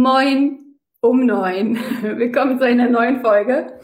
Moin um neun. Willkommen zu einer neuen Folge.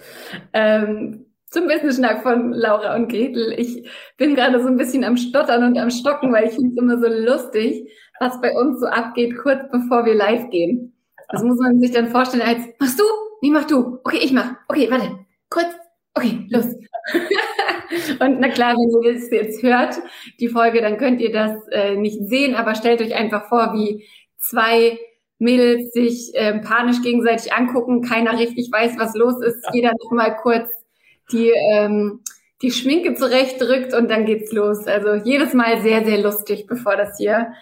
Ähm, zum Business-Schnack von Laura und Gretel. Ich bin gerade so ein bisschen am Stottern und am Stocken, weil ich finde es immer so lustig, was bei uns so abgeht, kurz bevor wir live gehen. Das muss man sich dann vorstellen als, machst du? Nee, mach du. Okay, ich mach. Okay, warte. Kurz. Okay, los. und na klar, wenn ihr das jetzt hört, die Folge, dann könnt ihr das äh, nicht sehen, aber stellt euch einfach vor, wie zwei Mädels sich äh, panisch gegenseitig angucken, keiner richtig weiß, was los ist, jeder noch mal kurz die, ähm, die Schminke zurechtdrückt und dann geht's los. Also jedes Mal sehr, sehr lustig, bevor das hier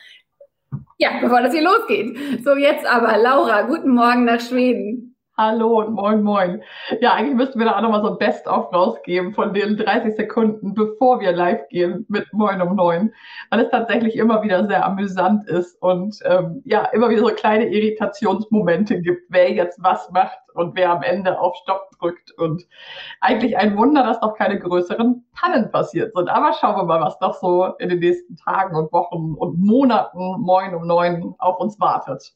ja, bevor das hier losgeht. So, jetzt aber, Laura, guten Morgen nach Schweden. Hallo und moin moin. Ja, eigentlich müssten wir da auch nochmal so ein Best-of rausgeben von den 30 Sekunden, bevor wir live gehen mit Moin um neun, weil es tatsächlich immer wieder sehr amüsant ist und ähm, ja, immer wieder so kleine Irritationsmomente gibt, wer jetzt was macht und wer am Ende auf Stopp drückt und eigentlich ein Wunder, dass noch keine größeren Pannen passiert sind. Aber schauen wir mal, was noch so in den nächsten Tagen und Wochen und Monaten Moin um neun auf uns wartet.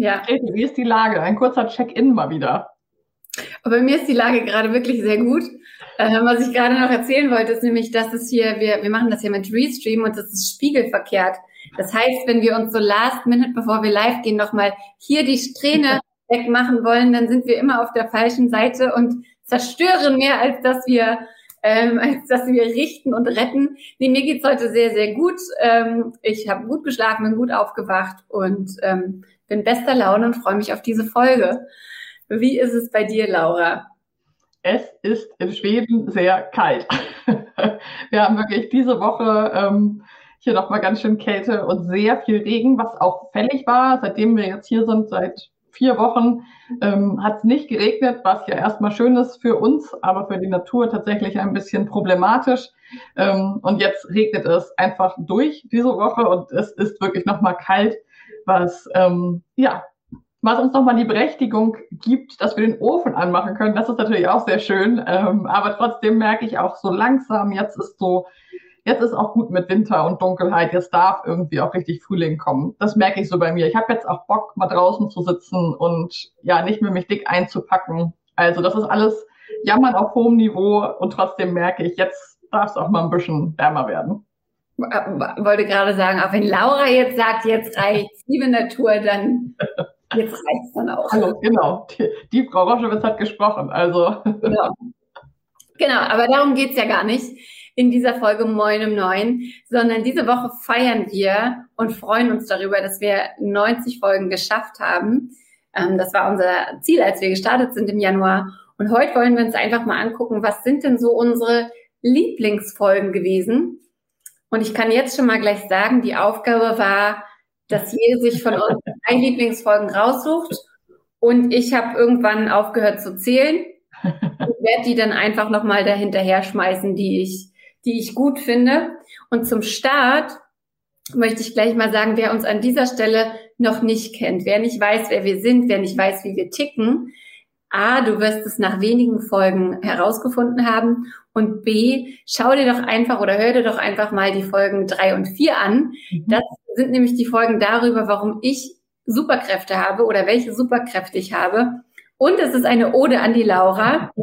Ja. Wie ist die Lage? Ein kurzer Check-in mal wieder. Aber bei mir ist die Lage gerade wirklich sehr gut. Äh, was ich gerade noch erzählen wollte, ist nämlich, dass es hier, wir, wir machen das hier mit Restream und das ist spiegelverkehrt. Das heißt, wenn wir uns so last minute, bevor wir live gehen, nochmal hier die Strähne wegmachen wollen, dann sind wir immer auf der falschen Seite und zerstören mehr, als dass wir ähm, als dass wir richten und retten. Nee, mir geht's heute sehr, sehr gut. Ähm, ich habe gut geschlafen, bin gut aufgewacht und ähm, bin bester Laune und freue mich auf diese Folge. Wie ist es bei dir, Laura? Es ist in Schweden sehr kalt. Wir haben wirklich diese Woche ähm, hier nochmal ganz schön Kälte und sehr viel Regen, was auch fällig war. Seitdem wir jetzt hier sind, seit vier Wochen, ähm, hat es nicht geregnet, was ja erstmal schön ist für uns, aber für die Natur tatsächlich ein bisschen problematisch. Ähm, und jetzt regnet es einfach durch diese Woche und es ist wirklich nochmal kalt was, ähm, ja, was uns nochmal die Berechtigung gibt, dass wir den Ofen anmachen können. Das ist natürlich auch sehr schön. Ähm, aber trotzdem merke ich auch so langsam, jetzt ist so, jetzt ist auch gut mit Winter und Dunkelheit. Jetzt darf irgendwie auch richtig Frühling kommen. Das merke ich so bei mir. Ich habe jetzt auch Bock, mal draußen zu sitzen und ja, nicht mehr mich dick einzupacken. Also das ist alles Jammern auf hohem Niveau und trotzdem merke ich, jetzt darf es auch mal ein bisschen wärmer werden wollte gerade sagen, auch wenn Laura jetzt sagt, jetzt reicht's, liebe Natur, dann jetzt reicht's dann auch. Hallo, genau. Die, die Frau Roschewitz hat gesprochen, also. Genau. genau, aber darum geht's ja gar nicht in dieser Folge Moin um Neun, sondern diese Woche feiern wir und freuen uns darüber, dass wir 90 Folgen geschafft haben. Ähm, das war unser Ziel, als wir gestartet sind im Januar. Und heute wollen wir uns einfach mal angucken, was sind denn so unsere Lieblingsfolgen gewesen? Und ich kann jetzt schon mal gleich sagen, die Aufgabe war, dass jede sich von uns drei Lieblingsfolgen raussucht. Und ich habe irgendwann aufgehört zu zählen und werde die dann einfach nochmal dahinterher schmeißen, die ich, die ich gut finde. Und zum Start möchte ich gleich mal sagen, wer uns an dieser Stelle noch nicht kennt, wer nicht weiß, wer wir sind, wer nicht weiß, wie wir ticken. A, du wirst es nach wenigen Folgen herausgefunden haben und B, schau dir doch einfach oder hör dir doch einfach mal die Folgen drei und vier an. Mhm. Das sind nämlich die Folgen darüber, warum ich Superkräfte habe oder welche Superkräfte ich habe. Und es ist eine Ode an die Laura.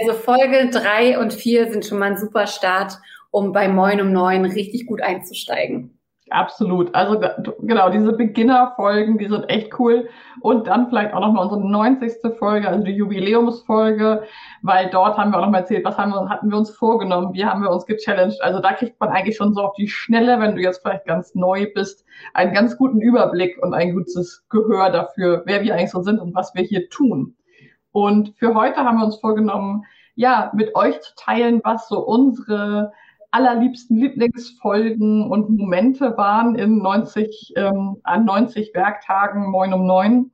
Also Folge drei und vier sind schon mal ein super Start, um bei Moin um neun richtig gut einzusteigen. Absolut. Also genau, diese Beginner-Folgen, die sind echt cool. Und dann vielleicht auch nochmal unsere 90. Folge, also die Jubiläumsfolge, weil dort haben wir auch nochmal erzählt, was haben wir, hatten wir uns vorgenommen, wie haben wir uns gechallenged. Also da kriegt man eigentlich schon so auf die Schnelle, wenn du jetzt vielleicht ganz neu bist, einen ganz guten Überblick und ein gutes Gehör dafür, wer wir eigentlich so sind und was wir hier tun. Und für heute haben wir uns vorgenommen, ja, mit euch zu teilen, was so unsere allerliebsten Lieblingsfolgen und Momente waren in 90, ähm, an 90 Werktagen Moin um neun.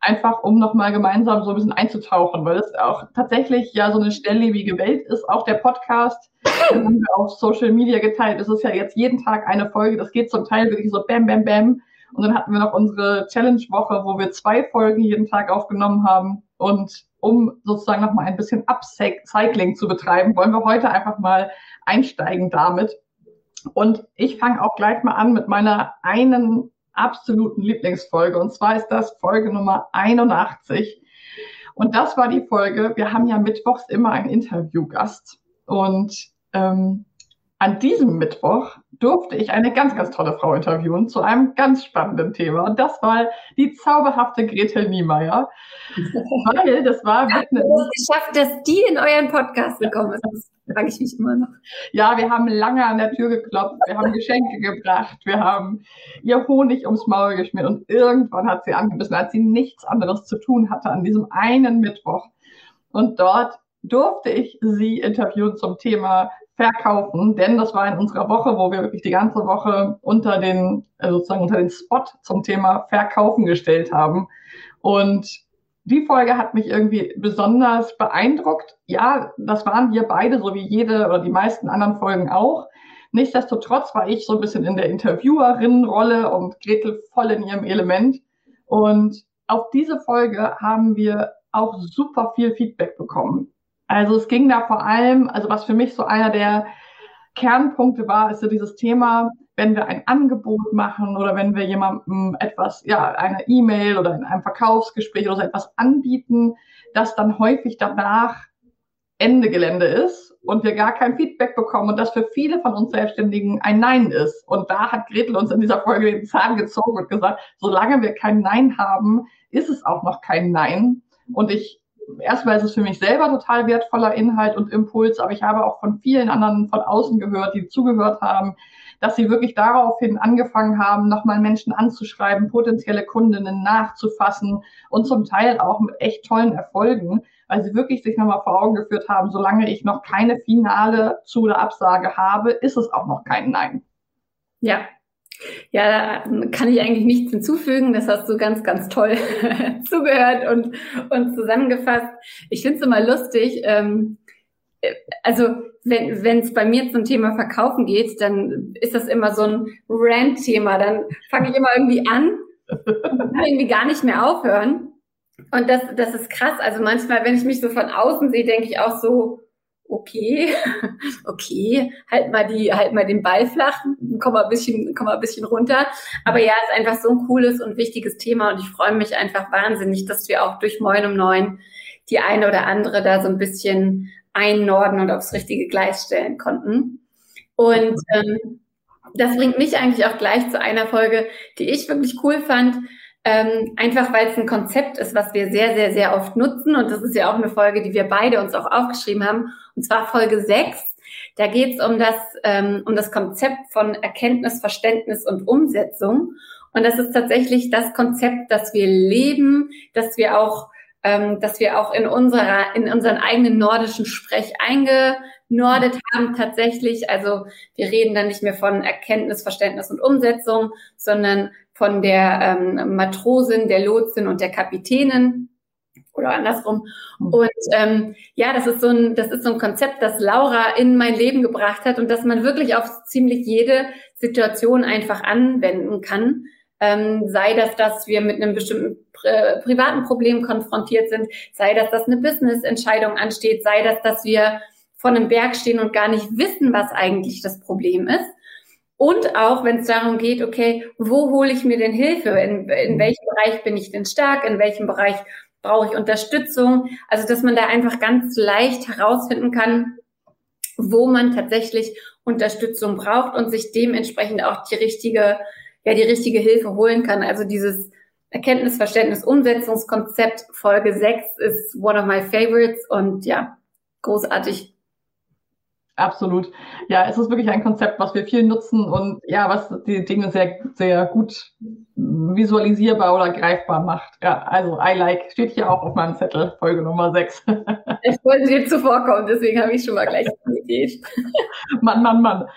Einfach um nochmal gemeinsam so ein bisschen einzutauchen, weil es auch tatsächlich ja so eine schnelllebige Welt ist. Auch der Podcast, den haben wir auf Social Media geteilt. Es ist ja jetzt jeden Tag eine Folge. Das geht zum Teil wirklich so bam, bam, bam. Und dann hatten wir noch unsere Challenge-Woche, wo wir zwei Folgen jeden Tag aufgenommen haben. Und um sozusagen nochmal ein bisschen Upcycling zu betreiben, wollen wir heute einfach mal einsteigen damit. Und ich fange auch gleich mal an mit meiner einen absoluten Lieblingsfolge. Und zwar ist das Folge Nummer 81. Und das war die Folge, wir haben ja mittwochs immer einen Interviewgast. Und ähm, an diesem Mittwoch durfte ich eine ganz, ganz tolle Frau interviewen zu einem ganz spannenden Thema. Und das war die zauberhafte Gretel Niemeyer. Weil das war ja, eine. Es geschafft, dass die in euren Podcast gekommen ist. Das frage ich mich immer noch. Ja, wir haben lange an der Tür geklopft, wir haben Geschenke gebracht, wir haben ihr Honig ums Maul geschmiert und irgendwann hat sie angebissen, als sie nichts anderes zu tun hatte an diesem einen Mittwoch. Und dort durfte ich sie interviewen zum Thema verkaufen, denn das war in unserer Woche, wo wir wirklich die ganze Woche unter den, also sozusagen unter den Spot zum Thema Verkaufen gestellt haben. Und die Folge hat mich irgendwie besonders beeindruckt. Ja, das waren wir beide, so wie jede oder die meisten anderen Folgen auch. Nichtsdestotrotz war ich so ein bisschen in der Interviewerinnenrolle und Gretel voll in ihrem Element. Und auf diese Folge haben wir auch super viel Feedback bekommen. Also es ging da vor allem, also was für mich so einer der Kernpunkte war, ist so dieses Thema, wenn wir ein Angebot machen oder wenn wir jemandem etwas, ja, eine E-Mail oder in einem Verkaufsgespräch oder so etwas anbieten, dass dann häufig danach Ende Gelände ist und wir gar kein Feedback bekommen und das für viele von uns Selbstständigen ein Nein ist. Und da hat Gretel uns in dieser Folge den Zahn gezogen und gesagt, solange wir kein Nein haben, ist es auch noch kein Nein. Und ich erstmal ist es für mich selber total wertvoller Inhalt und Impuls, aber ich habe auch von vielen anderen von außen gehört, die zugehört haben, dass sie wirklich daraufhin angefangen haben, nochmal Menschen anzuschreiben, potenzielle Kundinnen nachzufassen und zum Teil auch mit echt tollen Erfolgen, weil sie wirklich sich nochmal vor Augen geführt haben, solange ich noch keine finale Zu- oder Absage habe, ist es auch noch kein Nein. Ja, ja, da kann ich eigentlich nichts hinzufügen. Das hast du ganz, ganz toll zugehört und, und zusammengefasst. Ich finde es immer lustig. Ähm, äh, also wenn es bei mir zum Thema Verkaufen geht, dann ist das immer so ein Rant-Thema. Dann fange ich immer irgendwie an und kann irgendwie gar nicht mehr aufhören. Und das, das ist krass. Also manchmal, wenn ich mich so von außen sehe, denke ich auch so, okay, okay, halt mal die, halt mal den Ball flach, komm mal ein bisschen, komm mal ein bisschen runter. Aber ja, ist einfach so ein cooles und wichtiges Thema und ich freue mich einfach wahnsinnig, dass wir auch durch Moin um Neun die eine oder andere da so ein bisschen einnorden und aufs richtige Gleis stellen konnten. Und ähm, das bringt mich eigentlich auch gleich zu einer Folge, die ich wirklich cool fand. Ähm, einfach weil es ein Konzept ist, was wir sehr, sehr, sehr oft nutzen. Und das ist ja auch eine Folge, die wir beide uns auch aufgeschrieben haben. Und zwar Folge 6. Da geht es um das, ähm, um das Konzept von Erkenntnis, Verständnis und Umsetzung. Und das ist tatsächlich das Konzept, das wir leben, dass wir auch, ähm, dass wir auch in unserer, in unseren eigenen nordischen Sprech eingenordet haben tatsächlich. Also wir reden dann nicht mehr von Erkenntnis, Verständnis und Umsetzung, sondern von der ähm, Matrosin, der Lotsin und der Kapitänin oder andersrum. Mhm. Und ähm, ja, das ist so ein, das ist so ein Konzept, das Laura in mein Leben gebracht hat und dass man wirklich auf ziemlich jede Situation einfach anwenden kann. Ähm, sei das, dass wir mit einem bestimmten pri privaten Problem konfrontiert sind, sei das, dass eine Business-Entscheidung ansteht, sei das, dass wir vor einem Berg stehen und gar nicht wissen, was eigentlich das Problem ist. Und auch, wenn es darum geht, okay, wo hole ich mir denn Hilfe? In, in welchem Bereich bin ich denn stark? In welchem Bereich brauche ich Unterstützung? Also, dass man da einfach ganz leicht herausfinden kann, wo man tatsächlich Unterstützung braucht und sich dementsprechend auch die richtige, ja, die richtige Hilfe holen kann. Also dieses Erkenntnis, Verständnis, Umsetzungskonzept Folge 6 ist one of my favorites und ja, großartig. Absolut. Ja, es ist wirklich ein Konzept, was wir viel nutzen und ja, was die Dinge sehr, sehr gut visualisierbar oder greifbar macht. Ja, also I like steht hier auch auf meinem Zettel, Folge Nummer 6. Ich wollte dir zuvorkommen, deswegen habe ich schon mal gleich Idee. Mann, Mann, Mann.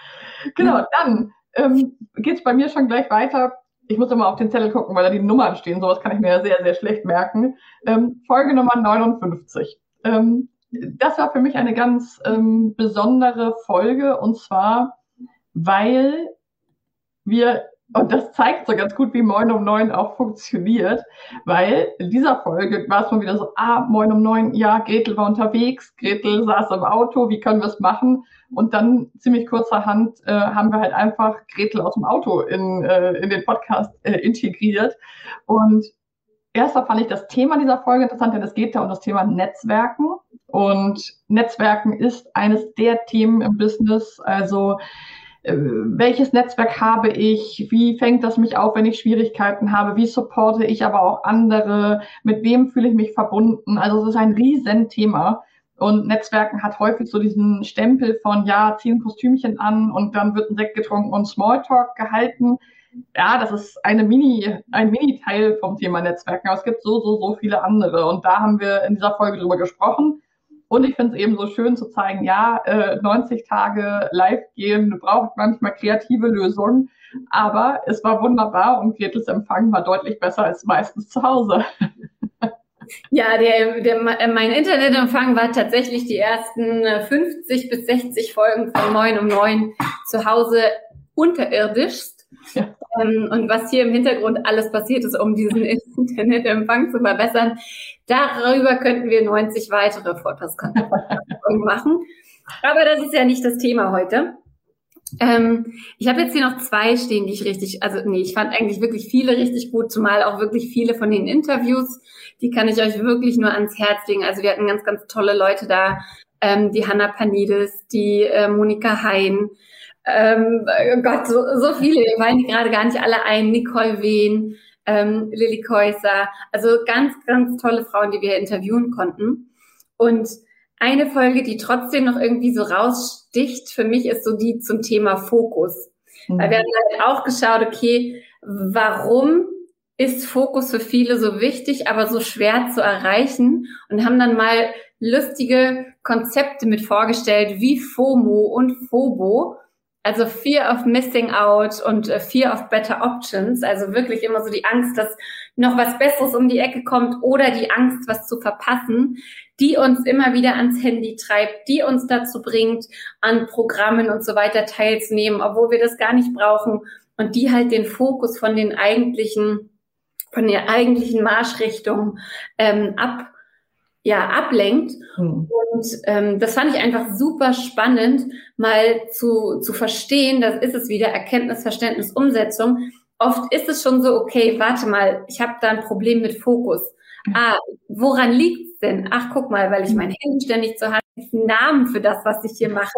Genau, dann ähm, geht es bei mir schon gleich weiter. Ich muss immer auf den Zettel gucken, weil da die Nummern stehen. Sowas kann ich mir ja sehr, sehr schlecht merken. Ähm, Folge Nummer 59. Ähm, das war für mich eine ganz ähm, besondere Folge und zwar, weil wir, und das zeigt so ganz gut, wie Moin um neun auch funktioniert, weil in dieser Folge war es mal wieder so, ah, Moin um neun, ja, Gretel war unterwegs, Gretel saß im Auto, wie können wir es machen? Und dann ziemlich kurzerhand äh, haben wir halt einfach Gretel aus dem Auto in, äh, in den Podcast äh, integriert. Und erster fand ich das Thema dieser Folge interessant, denn es geht da um das Thema Netzwerken. Und Netzwerken ist eines der Themen im Business. Also äh, welches Netzwerk habe ich? Wie fängt das mich auf, wenn ich Schwierigkeiten habe? Wie supporte ich aber auch andere? Mit wem fühle ich mich verbunden? Also es ist ein Riesenthema. Und Netzwerken hat häufig so diesen Stempel von, ja, zieh ein Kostümchen an und dann wird ein Sekt getrunken und Smalltalk gehalten ja, das ist eine Mini, ein Mini-Teil vom Thema Netzwerken, aber es gibt so, so, so viele andere. Und da haben wir in dieser Folge drüber gesprochen. Und ich finde es eben so schön zu zeigen, ja, äh, 90 Tage live gehen braucht manchmal kreative Lösungen. Aber es war wunderbar und Gretels Empfang war deutlich besser als meistens zu Hause. Ja, der, der, mein Internetempfang war tatsächlich die ersten 50 bis 60 Folgen von Moin um Neun zu Hause unterirdisch. Ja. Ähm, und was hier im Hintergrund alles passiert ist, um diesen Internetempfang zu verbessern, darüber könnten wir 90 weitere Podcast-Folgen machen. Aber das ist ja nicht das Thema heute. Ähm, ich habe jetzt hier noch zwei stehen, die ich richtig, also nee, ich fand eigentlich wirklich viele richtig gut, zumal auch wirklich viele von den Interviews, die kann ich euch wirklich nur ans Herz legen. Also wir hatten ganz, ganz tolle Leute da, ähm, die Hanna Panides, die äh, Monika Hein, ähm, oh Gott, so, so viele, wir fallen die gerade gar nicht alle ein, Nicole Wehn, ähm, Lilly Käuser, also ganz, ganz tolle Frauen, die wir interviewen konnten. Und eine Folge, die trotzdem noch irgendwie so raussticht, für mich ist so die zum Thema Fokus. Mhm. Weil wir haben halt auch geschaut, okay, warum ist Fokus für viele so wichtig, aber so schwer zu erreichen und haben dann mal lustige Konzepte mit vorgestellt, wie FOMO und FOBO also Fear of Missing Out und äh, Fear of Better Options. Also wirklich immer so die Angst, dass noch was Besseres um die Ecke kommt oder die Angst, was zu verpassen, die uns immer wieder ans Handy treibt, die uns dazu bringt, an Programmen und so weiter teilzunehmen, obwohl wir das gar nicht brauchen und die halt den Fokus von den eigentlichen, von der eigentlichen Marschrichtung ähm, ab ja, ablenkt. Mhm. Und ähm, das fand ich einfach super spannend, mal zu, zu verstehen, das ist es wieder, Erkenntnis, Verständnis, Umsetzung. Oft ist es schon so, okay, warte mal, ich habe da ein Problem mit Fokus. Ah, woran liegt's denn? Ach, guck mal, weil ich mein Handy ständig zur Hand einen Namen für das, was ich hier mache.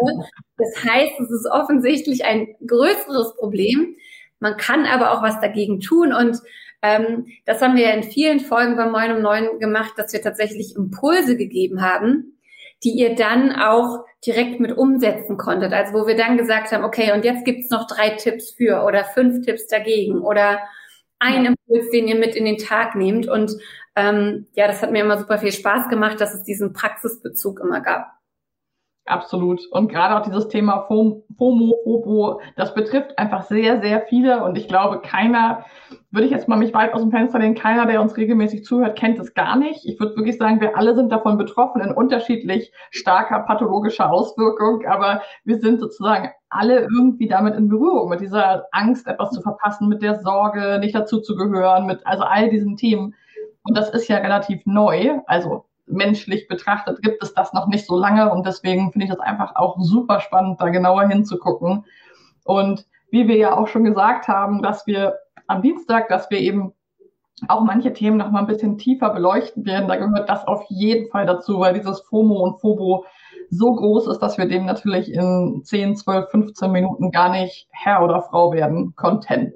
Das heißt, es ist offensichtlich ein größeres Problem. Man kann aber auch was dagegen tun und ähm, das haben wir in vielen Folgen bei Moin um Neun gemacht, dass wir tatsächlich Impulse gegeben haben, die ihr dann auch direkt mit umsetzen konntet. Also wo wir dann gesagt haben, okay, und jetzt gibt's noch drei Tipps für oder fünf Tipps dagegen oder ein Impuls, den ihr mit in den Tag nehmt. Und ähm, ja, das hat mir immer super viel Spaß gemacht, dass es diesen Praxisbezug immer gab. Absolut. Und gerade auch dieses Thema FOMO, FOBO, das betrifft einfach sehr, sehr viele. Und ich glaube, keiner, würde ich jetzt mal mich weit aus dem Fenster lehnen, keiner, der uns regelmäßig zuhört, kennt es gar nicht. Ich würde wirklich sagen, wir alle sind davon betroffen in unterschiedlich starker pathologischer Auswirkung. Aber wir sind sozusagen alle irgendwie damit in Berührung, mit dieser Angst, etwas zu verpassen, mit der Sorge, nicht dazuzugehören, mit also all diesen Themen. Und das ist ja relativ neu. Also menschlich betrachtet gibt es das noch nicht so lange und deswegen finde ich das einfach auch super spannend, da genauer hinzugucken. Und wie wir ja auch schon gesagt haben, dass wir am Dienstag, dass wir eben auch manche Themen noch mal ein bisschen tiefer beleuchten werden, da gehört das auf jeden Fall dazu, weil dieses FOMO und FOBO so groß ist, dass wir dem natürlich in 10, 12, 15 Minuten gar nicht Herr oder Frau werden konnten.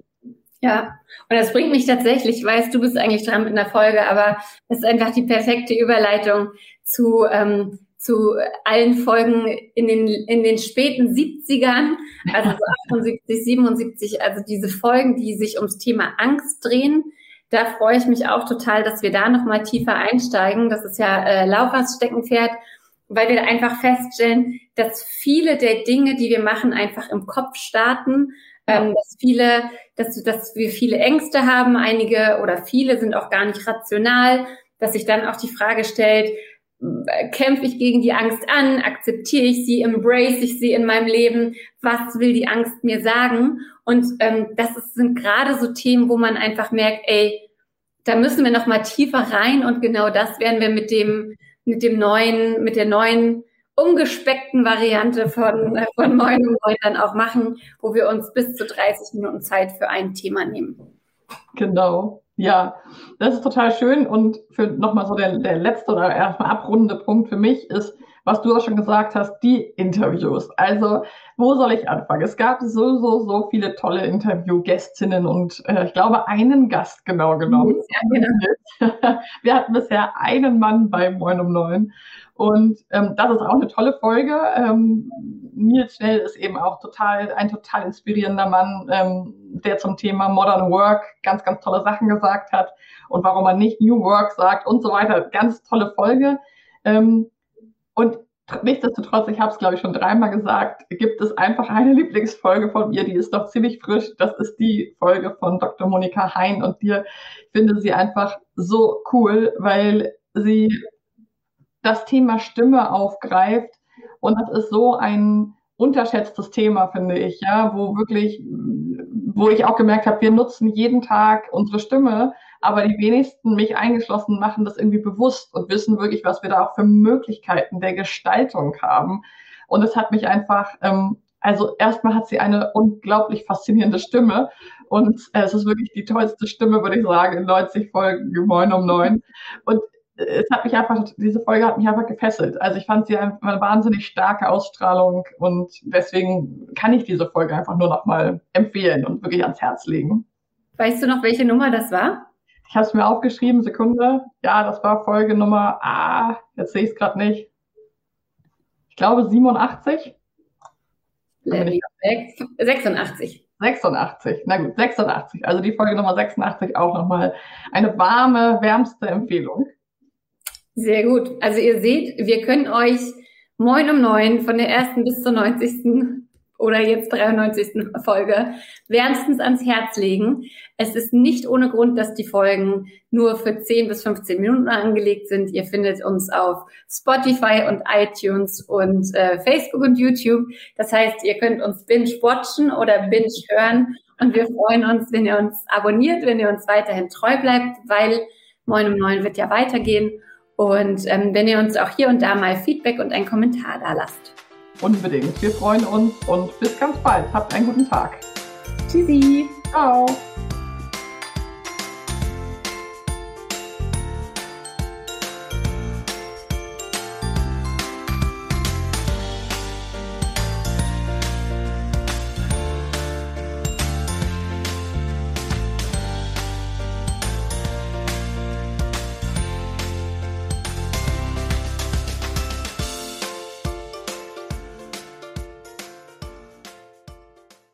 Ja, und das bringt mich tatsächlich, ich weiß, du bist eigentlich dran mit einer Folge, aber es ist einfach die perfekte Überleitung zu, ähm, zu allen Folgen in den, in den späten 70ern, also so 78, 77, also diese Folgen, die sich ums Thema Angst drehen. Da freue ich mich auch total, dass wir da nochmal tiefer einsteigen. Das ist ja äh, Lauras Steckenpferd, weil wir einfach feststellen, dass viele der Dinge, die wir machen, einfach im Kopf starten ähm, dass viele, dass, dass wir viele Ängste haben, einige oder viele sind auch gar nicht rational, dass sich dann auch die Frage stellt, kämpfe ich gegen die Angst an, akzeptiere ich sie, embrace ich sie in meinem Leben, was will die Angst mir sagen? Und ähm, das ist, sind gerade so Themen, wo man einfach merkt, ey, da müssen wir noch mal tiefer rein und genau das werden wir mit dem mit dem neuen, mit der neuen umgespeckten Variante von, äh, von Moin und Moin dann auch machen, wo wir uns bis zu 30 Minuten Zeit für ein Thema nehmen. Genau. Ja, das ist total schön. Und für nochmal so der, der letzte oder erstmal abrundende Punkt für mich ist, was du auch schon gesagt hast, die Interviews. Also, wo soll ich anfangen? Es gab so, so, so viele tolle Interviewgästinnen und äh, ich glaube, einen Gast genau genommen. Ja, genau. Wir hatten bisher einen Mann bei Moin um Neun. Und ähm, das ist auch eine tolle Folge. Ähm, Nils Schnell ist eben auch total, ein total inspirierender Mann, ähm, der zum Thema Modern Work ganz, ganz tolle Sachen gesagt hat und warum man nicht New Work sagt und so weiter. Ganz tolle Folge. Ähm, und nichtsdestotrotz, ich habe es glaube ich schon dreimal gesagt, gibt es einfach eine Lieblingsfolge von mir, die ist doch ziemlich frisch. Das ist die Folge von Dr. Monika Hein und dir finde sie einfach so cool, weil sie das Thema Stimme aufgreift. Und das ist so ein unterschätztes Thema, finde ich, ja, wo wirklich, wo ich auch gemerkt habe, wir nutzen jeden Tag unsere Stimme, aber die wenigsten, mich eingeschlossen, machen das irgendwie bewusst und wissen wirklich, was wir da auch für Möglichkeiten der Gestaltung haben. Und es hat mich einfach, ähm, also erstmal hat sie eine unglaublich faszinierende Stimme und äh, es ist wirklich die tollste Stimme, würde ich sagen, in 90 Folgen, Moin um neun. Und es hat mich einfach, diese Folge hat mich einfach gefesselt. Also ich fand sie eine wahnsinnig starke Ausstrahlung und deswegen kann ich diese Folge einfach nur noch mal empfehlen und wirklich ans Herz legen. Weißt du noch, welche Nummer das war? Ich habe es mir aufgeschrieben, Sekunde. Ja, das war Folge Nummer, ah, jetzt sehe ich es gerade nicht. Ich glaube 87. 86. 86, na gut, 86. Also die Folge Nummer 86 auch nochmal eine warme, wärmste Empfehlung. Sehr gut. Also ihr seht, wir können euch Moin um neun von der ersten bis zur 90. oder jetzt 93. Folge wärmstens ans Herz legen. Es ist nicht ohne Grund, dass die Folgen nur für 10 bis 15 Minuten angelegt sind. Ihr findet uns auf Spotify und iTunes und äh, Facebook und YouTube. Das heißt, ihr könnt uns binge-watchen oder binge-hören und wir freuen uns, wenn ihr uns abonniert, wenn ihr uns weiterhin treu bleibt, weil Moin um neun wird ja weitergehen. Und ähm, wenn ihr uns auch hier und da mal Feedback und einen Kommentar da lasst. Unbedingt. Wir freuen uns und bis ganz bald. Habt einen guten Tag. Tschüssi. Ciao.